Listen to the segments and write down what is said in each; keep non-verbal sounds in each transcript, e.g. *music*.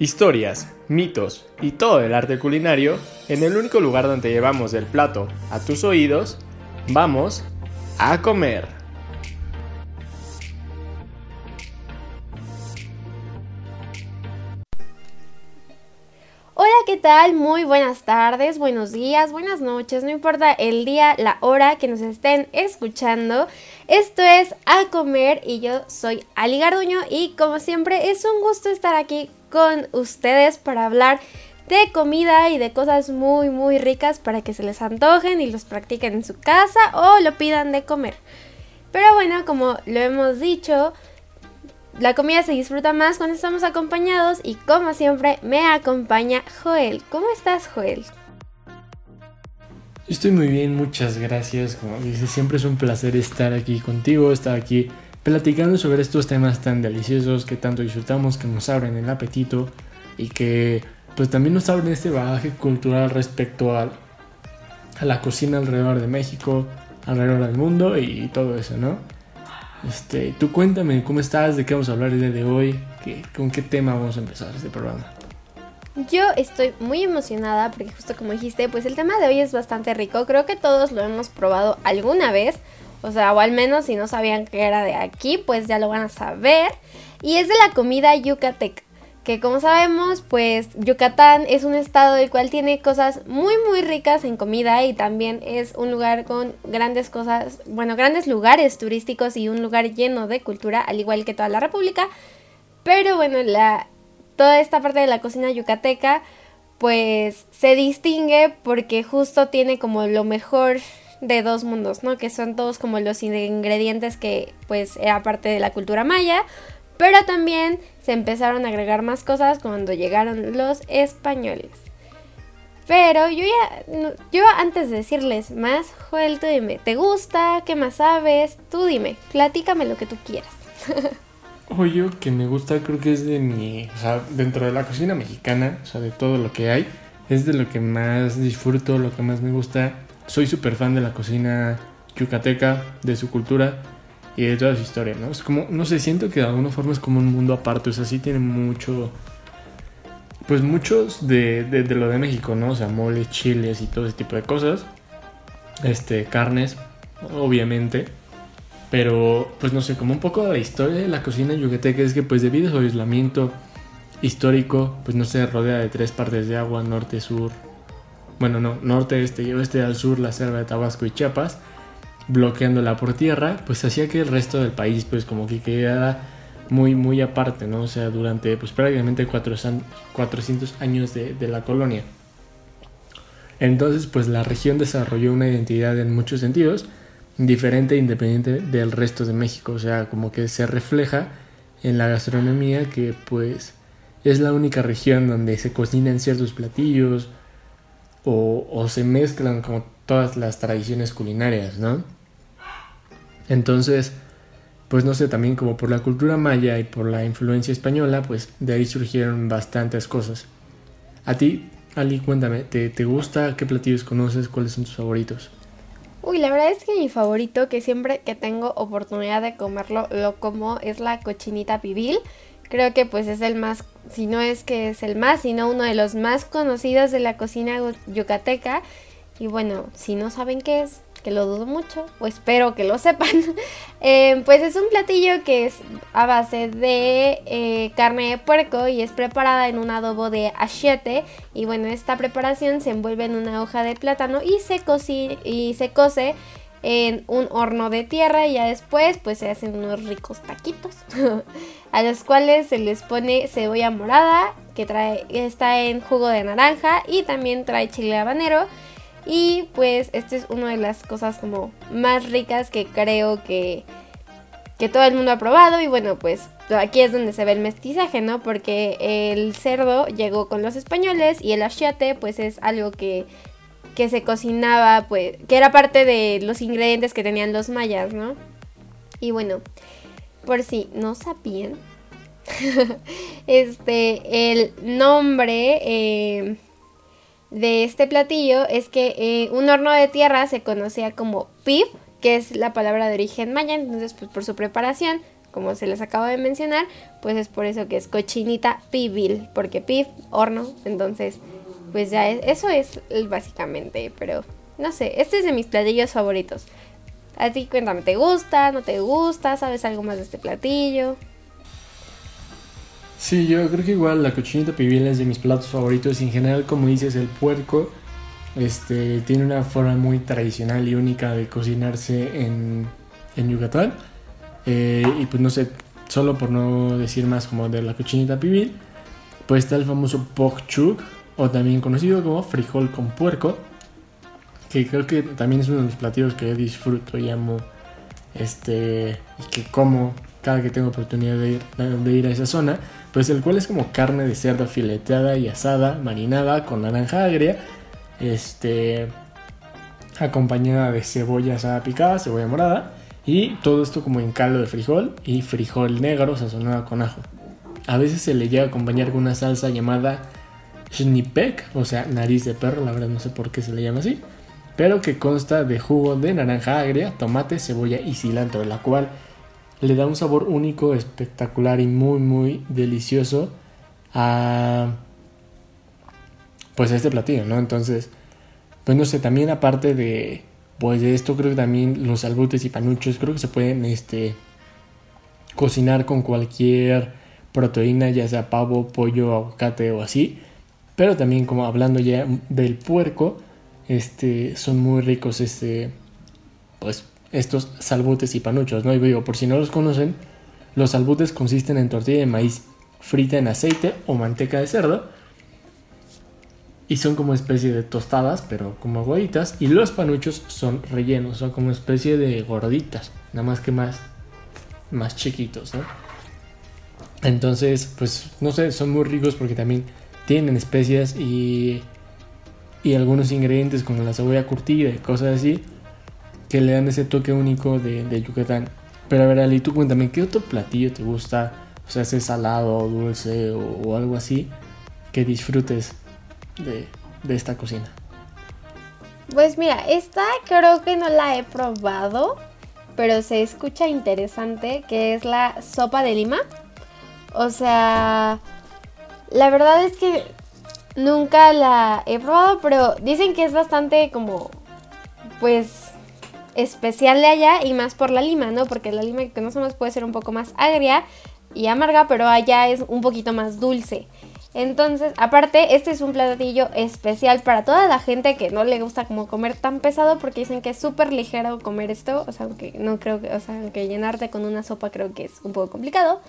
Historias, mitos y todo el arte culinario en el único lugar donde llevamos el plato a tus oídos, vamos a comer. Muy buenas tardes, buenos días, buenas noches, no importa el día, la hora que nos estén escuchando. Esto es A Comer y yo soy Ali Garduño y como siempre es un gusto estar aquí con ustedes para hablar de comida y de cosas muy muy ricas para que se les antojen y los practiquen en su casa o lo pidan de comer. Pero bueno, como lo hemos dicho, la comida se disfruta más cuando estamos acompañados y como siempre me acompaña Joel. ¿Cómo estás Joel? Estoy muy bien, muchas gracias. Como dices, siempre es un placer estar aquí contigo, estar aquí platicando sobre estos temas tan deliciosos que tanto disfrutamos, que nos abren el apetito y que pues también nos abren este bagaje cultural respecto a, a la cocina alrededor de México, alrededor del mundo y todo eso, ¿no? Este, tú cuéntame cómo estás, de qué vamos a hablar el día de hoy, ¿Qué, con qué tema vamos a empezar este programa. Yo estoy muy emocionada porque justo como dijiste, pues el tema de hoy es bastante rico. Creo que todos lo hemos probado alguna vez. O sea, o al menos si no sabían que era de aquí, pues ya lo van a saber. Y es de la comida yucateca. Que como sabemos, pues Yucatán es un estado el cual tiene cosas muy muy ricas en comida y también es un lugar con grandes cosas, bueno, grandes lugares turísticos y un lugar lleno de cultura, al igual que toda la República. Pero bueno, la, toda esta parte de la cocina yucateca pues se distingue porque justo tiene como lo mejor de dos mundos, ¿no? Que son todos como los ingredientes que pues era parte de la cultura maya, pero también se empezaron a agregar más cosas cuando llegaron los españoles. Pero yo ya, yo antes de decirles más, Joel, tú dime, ¿te gusta? ¿Qué más sabes? Tú dime, platícame lo que tú quieras. *laughs* Oye, que me gusta creo que es de mi, o sea, dentro de la cocina mexicana, o sea, de todo lo que hay, es de lo que más disfruto, lo que más me gusta soy súper fan de la cocina yucateca, de su cultura y de toda su historia, ¿no? Es como, no sé, siento que de alguna forma es como un mundo aparte, o sea, sí tiene mucho, pues muchos de, de, lo de México, ¿no? O sea, moles, chiles y todo ese tipo de cosas, este, carnes, obviamente, pero pues no sé, como un poco de la historia de la cocina yucateca es que pues debido a su aislamiento histórico, pues no se rodea de tres partes de agua, norte, sur, bueno, no, norte, este y oeste al sur, la selva de Tabasco y Chiapas, bloqueándola por tierra, pues hacía que el resto del país, pues como que quedara muy, muy aparte, ¿no? O sea, durante, pues prácticamente 400 años de, de la colonia. Entonces, pues la región desarrolló una identidad en muchos sentidos, diferente e independiente del resto de México, o sea, como que se refleja en la gastronomía que pues es la única región donde se cocinan ciertos platillos, o, se mezclan como todas las tradiciones culinarias, ¿no? Entonces, pues no sé, también como por la cultura maya y por la influencia española, pues de ahí surgieron bastantes cosas. A ti, Ali, cuéntame, ¿te, te gusta? ¿Qué platillos conoces? ¿Cuáles son tus favoritos? Uy, la verdad es que mi favorito, que siempre que tengo oportunidad de comerlo, lo como, es la cochinita pibil creo que pues es el más, si no es que es el más, sino uno de los más conocidos de la cocina yucateca. Y bueno, si no saben qué es, que lo dudo mucho, o espero que lo sepan, *laughs* eh, pues es un platillo que es a base de eh, carne de puerco y es preparada en un adobo de achete. Y bueno, esta preparación se envuelve en una hoja de plátano y se, y se cose en un horno de tierra y ya después pues se hacen unos ricos taquitos *laughs* a los cuales se les pone cebolla morada que trae está en jugo de naranja y también trae chile habanero y pues esta es una de las cosas como más ricas que creo que que todo el mundo ha probado y bueno pues aquí es donde se ve el mestizaje no porque el cerdo llegó con los españoles y el achiate pues es algo que que se cocinaba, pues, que era parte de los ingredientes que tenían los mayas, ¿no? Y bueno, por si no sabían, *laughs* este, el nombre eh, de este platillo es que un horno de tierra se conocía como pib, que es la palabra de origen maya, entonces pues por su preparación, como se les acabo de mencionar, pues es por eso que es cochinita pibil, porque pib, horno, entonces pues ya eso es básicamente, pero no sé, este es de mis platillos favoritos. A ti cuéntame, ¿te gusta? ¿No te gusta? ¿Sabes algo más de este platillo? Sí, yo creo que igual la cochinita pibil es de mis platos favoritos en general, como dices, el puerco este, tiene una forma muy tradicional y única de cocinarse en, en Yucatán. Eh, y pues no sé, solo por no decir más como de la cochinita pibil, pues está el famoso pok chuk, o también conocido como frijol con puerco, que creo que también es uno de los platillos que disfruto y amo, este, y que como cada que tengo oportunidad de ir, de ir a esa zona pues el cual es como carne de cerdo fileteada y asada, marinada con naranja agria, este, acompañada de cebolla asada picada, cebolla morada, y todo esto como en caldo de frijol y frijol negro sazonado con ajo. A veces se le llega a acompañar con una salsa llamada schnipek, o sea, nariz de perro, la verdad no sé por qué se le llama así, pero que consta de jugo de naranja agria, tomate, cebolla y cilantro, la cual le da un sabor único, espectacular y muy, muy delicioso a pues a este platillo, ¿no? Entonces, pues no sé, también aparte de pues de esto creo que también los albutes y panuchos creo que se pueden este cocinar con cualquier proteína, ya sea pavo, pollo, aguacate o así. Pero también como hablando ya del puerco, este son muy ricos este pues estos salbutes y panuchos, ¿no? Y digo, por si no los conocen, los salbutes consisten en tortilla de maíz frita en aceite o manteca de cerdo y son como especie de tostadas, pero como aguaditas, y los panuchos son rellenos, son como especie de gorditas, nada más que más más chiquitos, ¿no? Entonces, pues no sé, son muy ricos porque también tienen especias y y algunos ingredientes como la cebolla curtida y cosas así que le dan ese toque único de, Yucatán. Pero a ver, Ali, tú cuéntame, ¿qué otro platillo te gusta? O sea, ese salado, dulce o, algo así que disfrutes de, de esta cocina. Pues mira, esta creo que no la he probado, pero se escucha interesante, que es la sopa de lima. O sea, la verdad es que nunca la he probado, pero dicen que es bastante como, pues, especial de allá y más por la lima, ¿no? Porque la lima que conocemos puede ser un poco más agria y amarga, pero allá es un poquito más dulce. Entonces, aparte, este es un platillo especial para toda la gente que no le gusta como comer tan pesado porque dicen que es súper ligero comer esto, o sea, aunque no creo que, o sea, aunque llenarte con una sopa creo que es un poco complicado.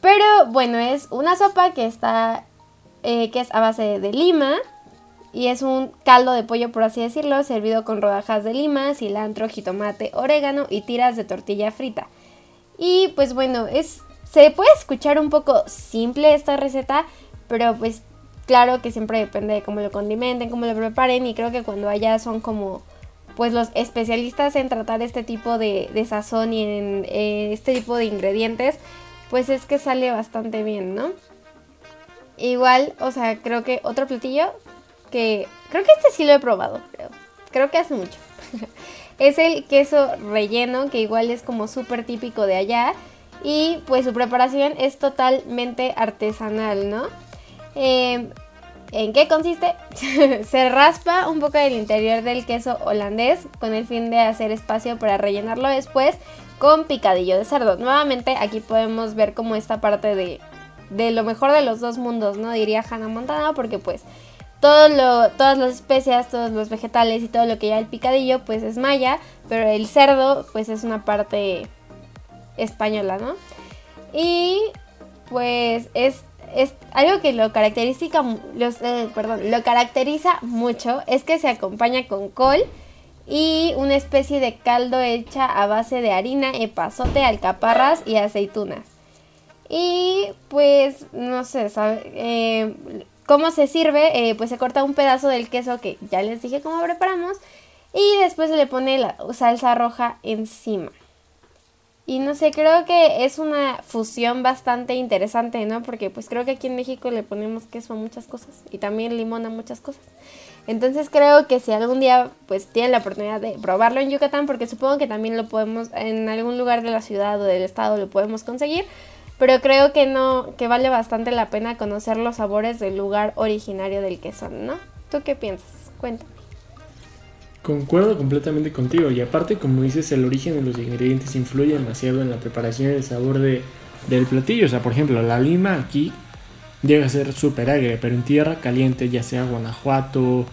Pero bueno, es una sopa que está, eh, que es a base de lima, y es un caldo de pollo, por así decirlo, servido con rodajas de lima, cilantro, jitomate, orégano y tiras de tortilla frita. Y pues bueno, es se puede escuchar un poco simple esta receta, pero pues claro que siempre depende de cómo lo condimenten, cómo lo preparen y creo que cuando allá son como pues los especialistas en tratar este tipo de, sazón y en este tipo de ingredientes, pues es que sale bastante bien, ¿no? Igual, o sea, creo que otro platillo que creo que este sí lo he probado, creo. Creo que hace mucho. *laughs* es el queso relleno, que igual es como súper típico de allá. Y pues su preparación es totalmente artesanal, ¿no? Em, ¿En qué consiste? *laughs* Se raspa un poco del interior del queso holandés con el fin de hacer espacio para rellenarlo después con picadillo de cerdo. Nuevamente aquí podemos ver como esta parte de, de lo mejor de los dos mundos, ¿no? Diría Hannah Montana porque pues todo lo, todas las especias, todos los vegetales y todo lo que lleva el picadillo, pues es maya, pero el cerdo, pues es una parte española, ¿no? Y pues es, es algo que lo caracteriza, los, eh, perdón, lo caracteriza mucho, es que se acompaña con col y una especie de caldo hecha a base de harina, epazote, alcaparras y aceitunas. Y pues, no sé, ¿sabe? Eh, ¿Cómo se sirve? Eh, pues se corta un pedazo del queso que ya les dije cómo preparamos y después se le pone la salsa roja encima. Y no sé, creo que es una fusión bastante interesante, ¿no? Porque pues creo que aquí en México le ponemos queso a muchas cosas y también limón a muchas cosas. Entonces creo que si algún día pues tienen la oportunidad de probarlo en Yucatán, porque supongo que también lo podemos en algún lugar de la ciudad o del estado lo podemos conseguir, pero creo que no, que vale bastante la pena conocer los sabores del lugar originario del queso, ¿no? ¿Tú qué piensas? Cuéntame. Concuerdo completamente contigo y aparte como dices el origen de los ingredientes influye demasiado en la preparación y el sabor de, del platillo. O sea, por ejemplo, la lima aquí llega a ser súper agria, pero en tierra caliente, ya sea Guanajuato,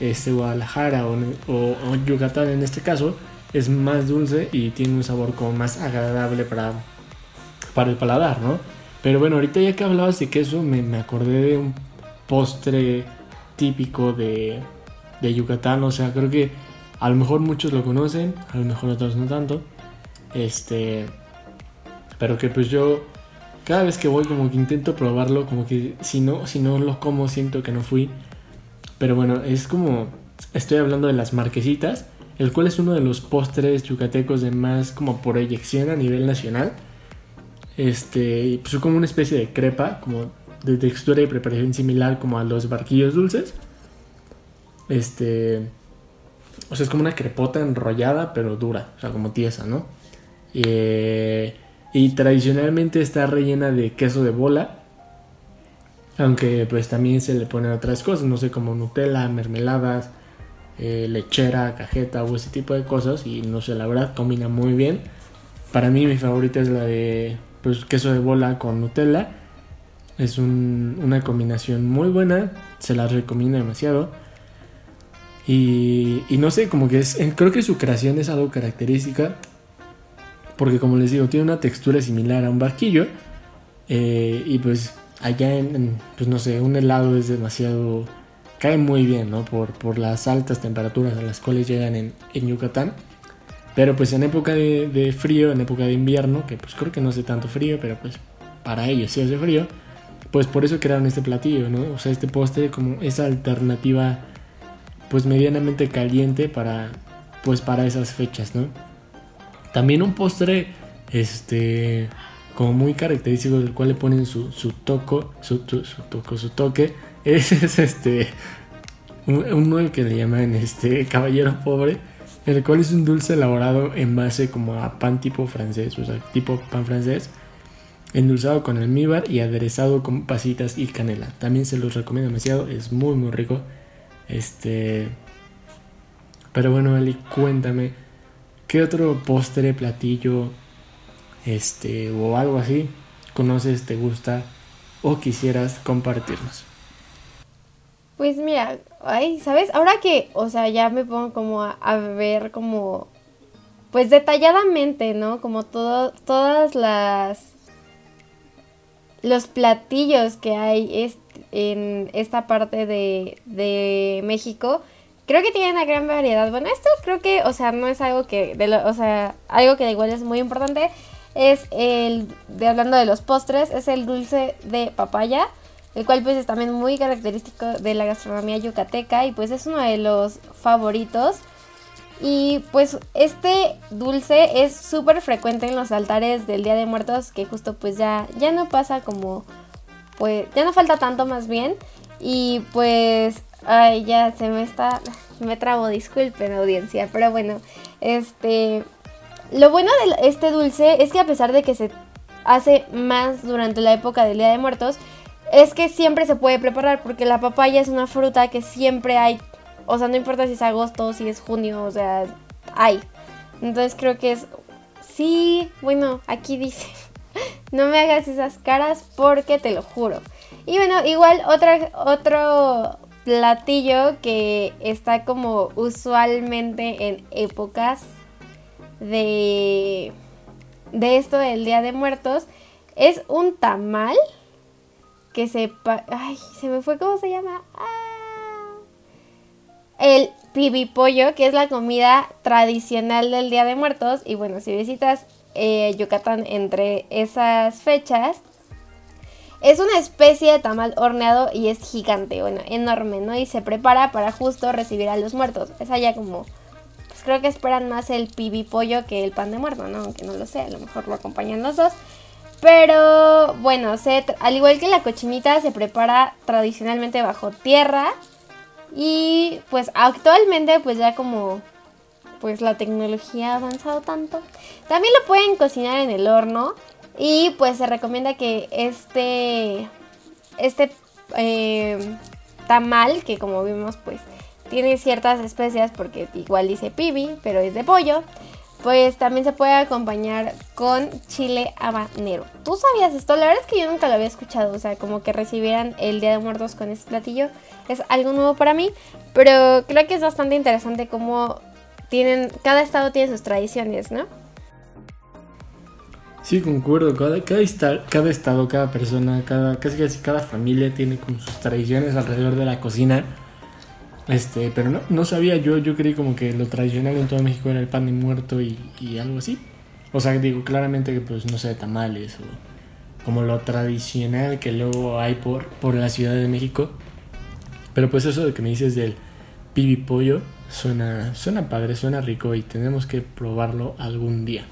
este, Guadalajara o, o, Yucatán en este caso, es más dulce y tiene un sabor como más agradable para, para el paladar, ¿no? Pero bueno, ahorita ya que hablabas de queso, me, me acordé de un postre típico de, de Yucatán. O sea, creo que a lo mejor muchos lo conocen, a lo mejor otros no tanto. Este. Pero que pues yo. Cada vez que voy como que intento probarlo. Como que si no, si no lo como siento que no fui. Pero bueno, es como. Estoy hablando de las marquesitas. El cual es uno de los postres yucatecos de más como proyección a nivel nacional. Este. Pues como una especie de crepa. Como de textura y preparación similar como a los barquillos dulces. Este. O sea, es como una crepota enrollada, pero dura, o sea, como tiesa, ¿no? Eh, y tradicionalmente está rellena de queso de bola. Aunque pues también se le ponen otras cosas, no sé, como Nutella, mermeladas, eh, lechera, cajeta o ese tipo de cosas. Y no sé, la verdad combina muy bien. Para mí mi favorita es la de pues, queso de bola con Nutella. Es una combinación muy buena, se la recomiendo demasiado. Y, no sé, como que es, creo que su creación es algo característica, porque como les digo, tiene una textura similar a un barquillo, eh, y pues allá en, pues no sé, un helado es demasiado, cae muy bien, ¿no? Por, por las altas temperaturas a las cuales llegan en, Yucatán. Pero pues en época de, de, frío, en época de invierno, que pues creo que no hace tanto frío, pero pues para ellos sí hace frío, pues por eso crearon este platillo, ¿no? O sea, este postre como esa alternativa pues medianamente caliente para pues para esas fechas, ¿no? También un postre este como muy característico del cual le ponen su, su toco, su, toco, su toque, *laughs* es, este uno que le llaman este caballero pobre, el cual es un dulce elaborado en base como a pan tipo francés, o sea, tipo pan francés, endulzado con almíbar y aderezado con pasitas y canela. También se los recomiendo demasiado, es muy muy rico. Este. Pero bueno, Ali, cuéntame. ¿Qué otro postre, platillo, este, o algo así conoces, te gusta o quisieras compartirnos? Pues mira, ay, ¿sabes? Ahora que, o sea, ya me pongo como a, ver como, pues detalladamente, ¿no? Como todo, todas las, los platillos que hay, en esta parte de, de México, creo que tiene una gran variedad. Bueno, esto creo que, o sea, no es algo que, de o sea, algo que igual es muy importante. Es el, de hablando de los postres, es el dulce de papaya, el cual pues es también muy característico de la gastronomía yucateca y pues es uno de los favoritos. Y pues este dulce es súper frecuente en los altares del Día de Muertos, que justo pues ya, ya no pasa como pues ya no falta tanto más bien. Y pues, ay, ya se me está, me trabo, disculpen audiencia, pero bueno, este, lo bueno de este dulce es que a pesar de que se hace más durante la época del Día de Muertos, es que siempre se puede preparar porque la papaya es una fruta que siempre hay, o sea, no importa si es agosto si es junio, o sea, hay. Entonces creo que es, sí, bueno, aquí dice. *laughs* No me hagas esas caras porque te lo juro. Y bueno, igual otra, otro platillo que está como usualmente en épocas de, de esto del Día de Muertos es un tamal que se... Ay, se me fue cómo se llama. Ah. El pibipollo, que es la comida tradicional del Día de Muertos. Y bueno, si visitas eh, Yucatán entre esas fechas. Es una especie de tamal horneado y es gigante, bueno, enorme, ¿no? Y se prepara para justo recibir a los muertos. Es allá como, pues creo que esperan más el pibi pollo que el pan de muerto, ¿no? Aunque no lo sé, a lo mejor lo acompañan los dos. Pero bueno, al igual que la cochinita, se prepara tradicionalmente bajo tierra. Y pues actualmente pues ya como pues la tecnología ha avanzado tanto, también lo pueden cocinar en el horno. Y pues se recomienda que este, este eh, tamal, que como vimos pues tiene ciertas especias porque igual dice pibi, pero es de pollo pues también se puede acompañar con chile habanero. ¿Tú sabías esto? La verdad es que yo nunca lo había escuchado, o sea, como que recibieran el Día de Muertos con este platillo. Es algo nuevo para mí, pero creo que es bastante interesante cómo tienen, cada estado tiene sus tradiciones, ¿no? Sí, concuerdo. Cada, cada, estado, cada persona, cada, casi casi cada familia tiene como sus tradiciones alrededor de la cocina. Este, pero no, no sabía yo, yo creí como que lo tradicional en todo México era el pan de muerto y, algo así. O sea, digo claramente que pues no sé, tamales o como lo tradicional que luego hay por, por la Ciudad de México. Pero pues eso de que me dices del pibi pollo suena, suena padre, suena rico y tenemos que probarlo algún día.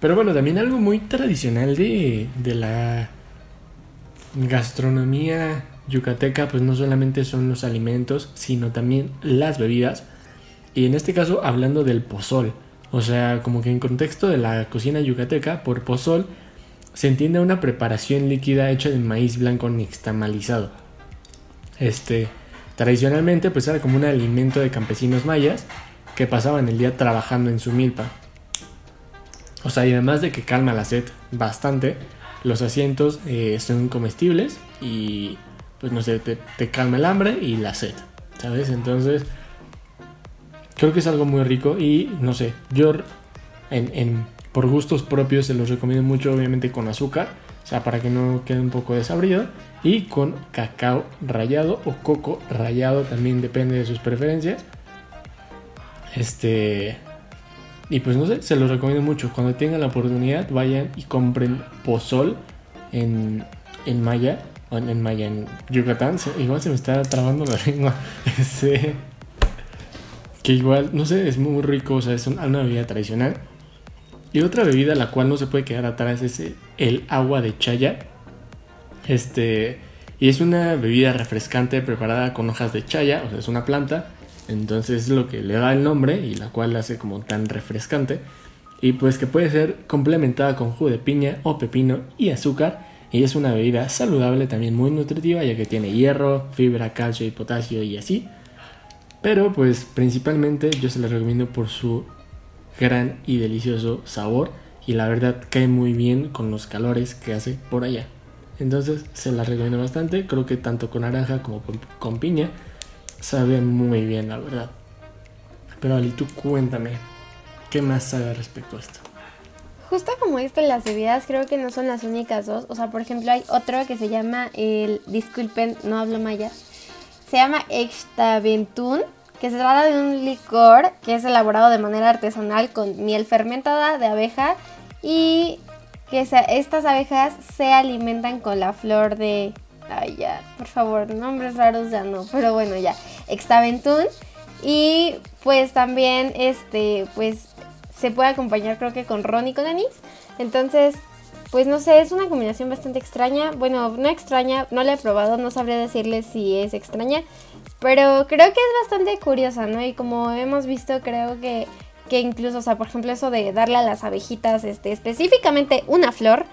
Pero bueno, también algo muy tradicional de, de la gastronomía yucateca pues no solamente son los alimentos, sino también las bebidas. Y en este caso hablando del pozol. O sea, como que en contexto de la cocina yucateca, por pozol se entiende una preparación líquida hecha de maíz blanco nixtamalizado. Este, tradicionalmente pues era como un alimento de campesinos mayas que pasaban el día trabajando en su milpa. O sea, y además de que calma la sed bastante, los asientos eh, son comestibles y pues no sé, te, calma el hambre y la sed, ¿sabes? Entonces, creo que es algo muy rico y no sé, yo en, por gustos propios se los recomiendo mucho, obviamente con azúcar, o sea, para que no quede un poco desabrido, y con cacao rallado o coco rallado, también depende de sus preferencias. Este. Y pues no sé, se los recomiendo mucho. Cuando tengan la oportunidad, vayan y compren pozol en, en Maya en Maya, en Yucatán, igual se me está trabando la *laughs* lengua. Ese, que igual, no sé, es muy rico, o sea, es una, bebida tradicional. Y otra bebida la cual no se puede quedar atrás es el agua de chaya. Este, y es una bebida refrescante preparada con hojas de chaya, o sea, es una planta. Entonces es lo que le da el nombre y la cual la hace como tan refrescante. Y pues que puede ser complementada con jugo de piña o pepino y azúcar y es una bebida saludable, también muy nutritiva, ya que tiene hierro, fibra, calcio y potasio y así. Pero pues principalmente yo se la recomiendo por su gran y delicioso sabor y la verdad cae muy bien con los calores que hace por allá. Entonces se la recomiendo bastante, creo que tanto con naranja como con, piña sabe muy bien la verdad. Pero Ali, tú cuéntame, ¿qué más sabe respecto a esto? Justo como esto, las bebidas creo que no son las únicas dos. O sea, por ejemplo, hay otro que se llama el. Disculpen, no hablo maya. Se llama Extaventún, que se trata de un licor que es elaborado de manera artesanal con miel fermentada de abeja y que estas abejas se alimentan con la flor de. Ay, ya, por favor, nombres raros ya no, pero bueno, ya. Extaventún. Y pues también, este, pues se puede acompañar creo que con ron y con anís. Entonces, pues no sé, es una combinación bastante extraña. Bueno, no extraña, no la he probado, no sabría decirle si es extraña. Pero creo que es bastante curiosa, ¿no? Y como hemos visto, creo que, que incluso, o sea, por ejemplo, eso de darle a las abejitas este, específicamente una flor,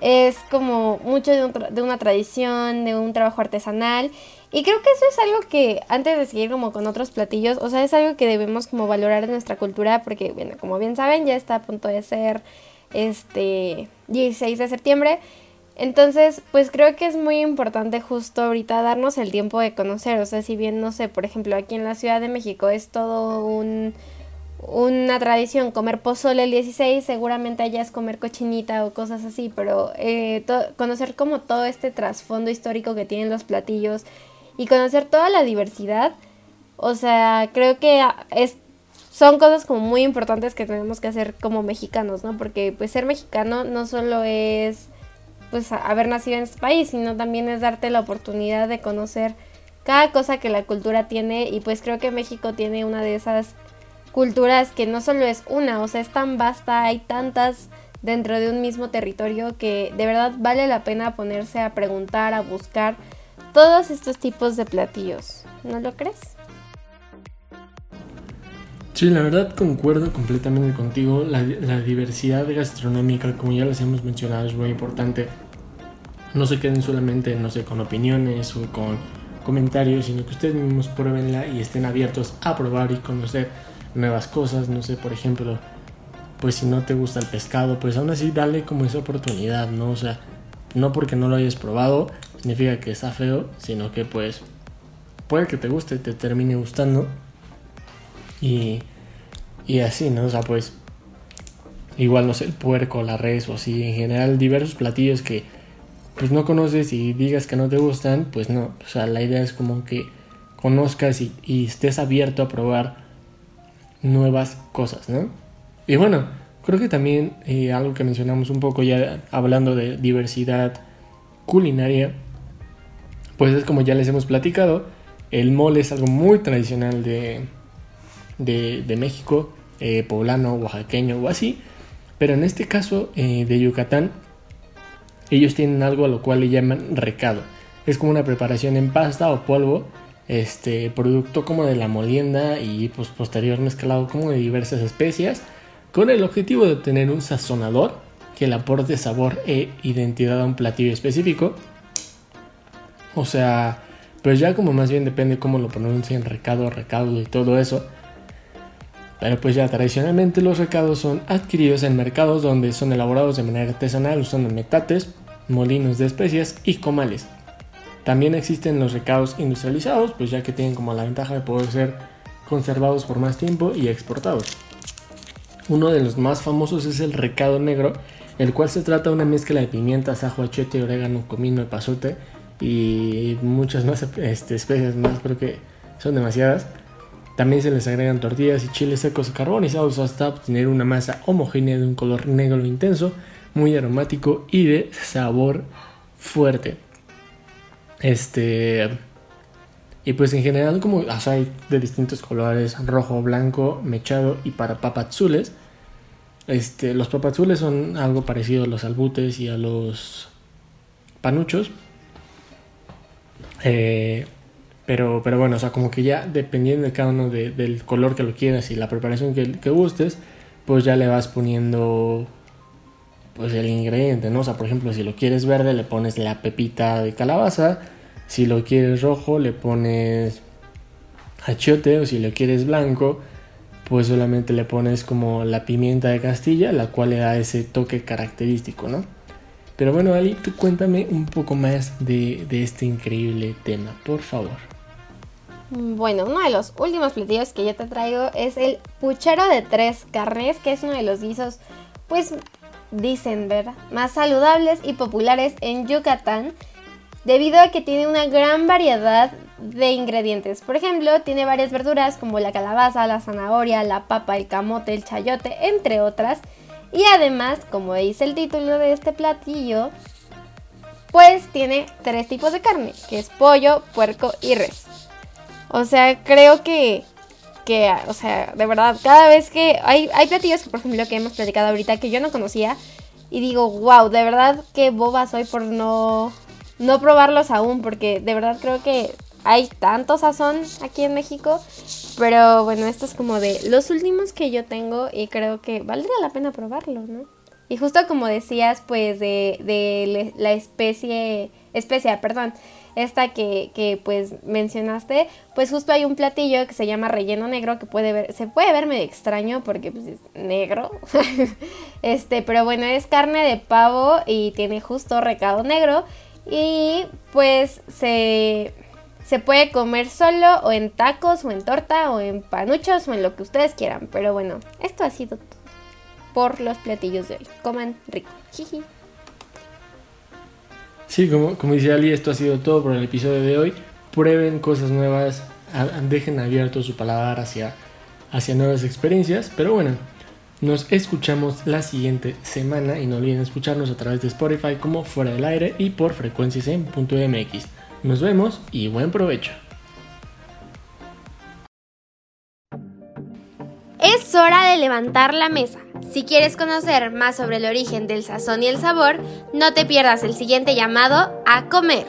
es como mucho de, de una tradición, de un trabajo artesanal. Y creo que eso es algo que, antes de seguir como con otros platillos, o sea, es algo que debemos como valorar en nuestra cultura, porque, bueno, como bien saben, ya está a punto de ser este 16 de septiembre. Entonces, pues creo que es muy importante justo ahorita darnos el tiempo de conocer, o sea, si bien, no sé, por ejemplo, aquí en la Ciudad de México es todo un una tradición comer pozole el 16, seguramente allá es comer cochinita o cosas así, pero eh, conocer como todo este trasfondo histórico que tienen los platillos y conocer toda la diversidad, o sea, creo que es, son cosas como muy importantes que tenemos que hacer como mexicanos, ¿no? Porque pues ser mexicano no solo es pues haber nacido en este país, sino también es darte la oportunidad de conocer cada cosa que la cultura tiene y pues creo que México tiene una de esas culturas que no solo es una, o sea, es tan vasta, hay tantas dentro de un mismo territorio que de verdad vale la pena ponerse a preguntar, a buscar todos estos tipos de platillos. ¿No lo crees? Sí, la verdad concuerdo completamente contigo. La, la, diversidad gastronómica, como ya les hemos mencionado, es muy importante. No se queden solamente, no sé, con opiniones o con comentarios, sino que ustedes mismos pruébenla y estén abiertos a probar y conocer nuevas cosas. No sé, por ejemplo, pues si no te gusta el pescado, pues aún así dale como esa oportunidad, ¿no? O sea, no porque no lo hayas probado significa que está feo, sino que pues puede que te guste, te termine gustando. Y, y así, ¿no? O sea, pues igual no sé, el puerco, la res o así, en general diversos platillos que pues no conoces y digas que no te gustan, pues no. O sea, la idea es como que conozcas y, estés abierto a probar nuevas cosas, ¿no? Y bueno, creo que también eh, algo que mencionamos un poco ya hablando de diversidad culinaria, pues es como ya les hemos platicado, el mole es algo muy tradicional de, de, México, eh, poblano, oaxaqueño o así, pero en este caso eh, de Yucatán, ellos tienen algo a lo cual le llaman recado. Es como una preparación en pasta o polvo, este producto como de la molienda y pues posterior mezclado como de diversas especias con el objetivo de obtener un sazonador que le aporte sabor e identidad a un platillo específico. O sea, pues ya como más bien depende cómo lo pronuncien, recado, recado y todo eso. Pero pues ya tradicionalmente los recados son adquiridos en mercados donde son elaborados de manera artesanal usando metates, molinos de especias y comales. También existen los recados industrializados, pues ya que tienen como la ventaja de poder ser conservados por más tiempo y exportados. Uno de los más famosos es el recado negro, el cual se trata de una mezcla de pimientas, ajo, achete, orégano, comino, pasote y muchas más este, especies más, creo que son demasiadas. También se les agregan tortillas y chiles secos carbonizados hasta obtener una masa homogénea de un color negro intenso, muy aromático y de sabor fuerte. Este. Y pues en general, como hay de distintos colores: rojo, blanco, mechado y para papazules. Este, los papazules son algo parecido a los albutes y a los panuchos. Eh, pero, pero bueno, o sea, como que ya dependiendo de cada uno del color que lo quieras y la preparación que, que, gustes, pues ya le vas poniendo pues el ingrediente, ¿no? O sea, por ejemplo, si lo quieres verde, le pones la pepita de calabaza. Si lo quieres rojo, le pones achiote. O si lo quieres blanco, pues solamente le pones como la pimienta de Castilla, la cual le da ese toque característico, ¿no? Pero bueno, Ali, tú cuéntame un poco más de, este increíble tema, por favor. Bueno, uno de los últimos platillos que yo te traigo es el puchero de tres carnes, que es uno de los guisos, pues dicen, ¿verdad? Más saludables y populares en Yucatán, debido a que tiene una gran variedad de ingredientes. Por ejemplo, tiene varias verduras como la calabaza, la zanahoria, la papa, el camote, el chayote, entre otras. Y además, como dice el título de este platillo, pues tiene tres tipos de carne, que es pollo, puerco y res. O sea, creo que, que o sea, de verdad, cada vez que hay, hay platillos que, por ejemplo, que hemos platicado ahorita que yo no conocía y digo, wow, de verdad que boba soy por no, no probarlos aún, porque de verdad creo que hay tanto sazón aquí en México. Pero bueno, esto es como de los últimos que yo tengo y creo que valdría la pena probarlo, ¿no? Y justo como decías, pues de, de la especie, especia, perdón, esta que, que, pues mencionaste, pues justo hay un platillo que se llama relleno negro que puede ver, se puede ver medio extraño porque pues es negro, *laughs* este, pero bueno, es carne de pavo y tiene justo recado negro y pues se se puede comer solo o en tacos o en torta o en panuchos o en lo que ustedes quieran. Pero bueno, esto ha sido por los platillos de hoy. Coman rico. Sí, como, como dice Ali, esto ha sido todo por el episodio de hoy. Prueben cosas nuevas, dejen abierto su paladar hacia, hacia nuevas experiencias. Pero bueno, nos escuchamos la siguiente semana y no olviden escucharnos a través de Spotify como Fuera del Aire y por frecuencias.mx. Nos vemos y buen provecho. Es hora de levantar la mesa. Si quieres conocer más sobre el origen del sazón y el sabor, no te pierdas el siguiente llamado a comer.